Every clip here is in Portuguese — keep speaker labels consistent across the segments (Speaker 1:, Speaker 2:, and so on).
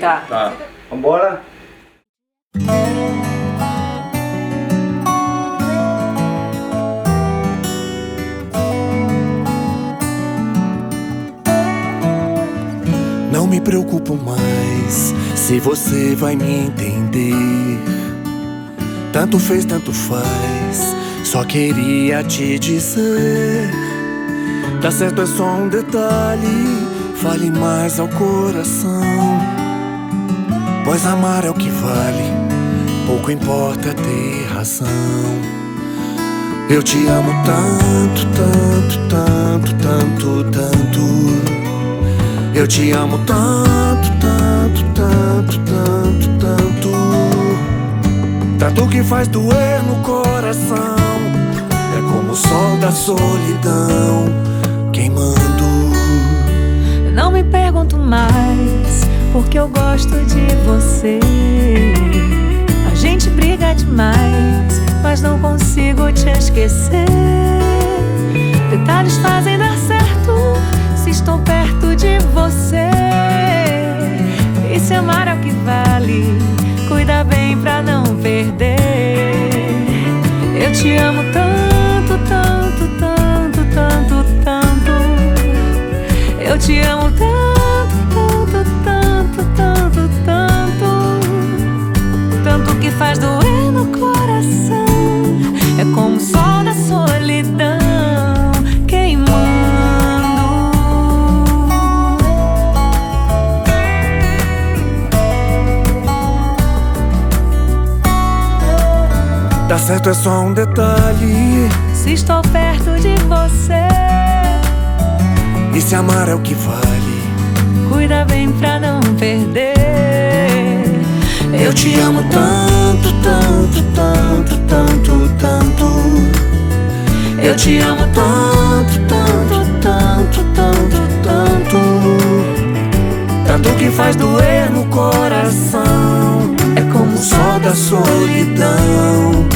Speaker 1: Tá.
Speaker 2: Tá. Vambora?
Speaker 3: Não me preocupo mais se você vai me entender. Tanto fez, tanto faz. Só queria te dizer: Tá certo, é só um detalhe. Fale mais ao coração. Pois amar é o que vale. Pouco importa ter razão. Eu te amo tanto, tanto, tanto, tanto, tanto. Eu te amo tanto, tanto, tanto, tanto, tanto. Tanto que faz doer no coração. É como o sol da solidão queimando.
Speaker 4: Não me pergunto mais, porque eu gosto de você. A gente briga demais, mas não consigo te esquecer. Detalhes fazem dar certo se estou perto de você. E se amar é o que vale, cuida bem pra não perder. Eu te amo tanto, tanto, Eu te amo tanto, tanto, tanto, tanto, tanto. Tanto que faz doer no coração. É como o sol da solidão queimando.
Speaker 3: Tá certo, é só um detalhe.
Speaker 4: Se estou perto de você,
Speaker 3: se amar é o que vale.
Speaker 4: cuida bem pra não perder.
Speaker 3: Eu te amo tanto, tanto, tanto, tanto, tanto. Eu te amo tanto, tanto, tanto, tanto, tanto. Tanto que faz doer no coração. É como o sol da solidão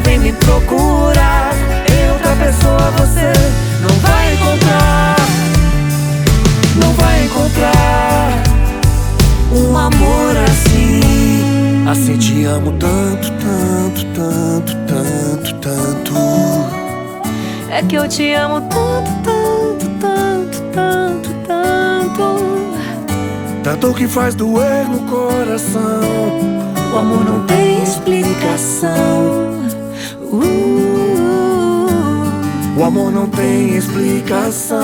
Speaker 3: vem me procurar. Eu, outra pessoa, você não vai encontrar. Não vai encontrar um amor assim. Assim te amo tanto, tanto, tanto, tanto, tanto.
Speaker 4: É que eu te amo tanto, tanto, tanto, tanto, tanto.
Speaker 3: Tanto que faz doer no coração. O amor não tem explicação.
Speaker 4: Uh, uh, uh.
Speaker 3: O amor não tem explicação.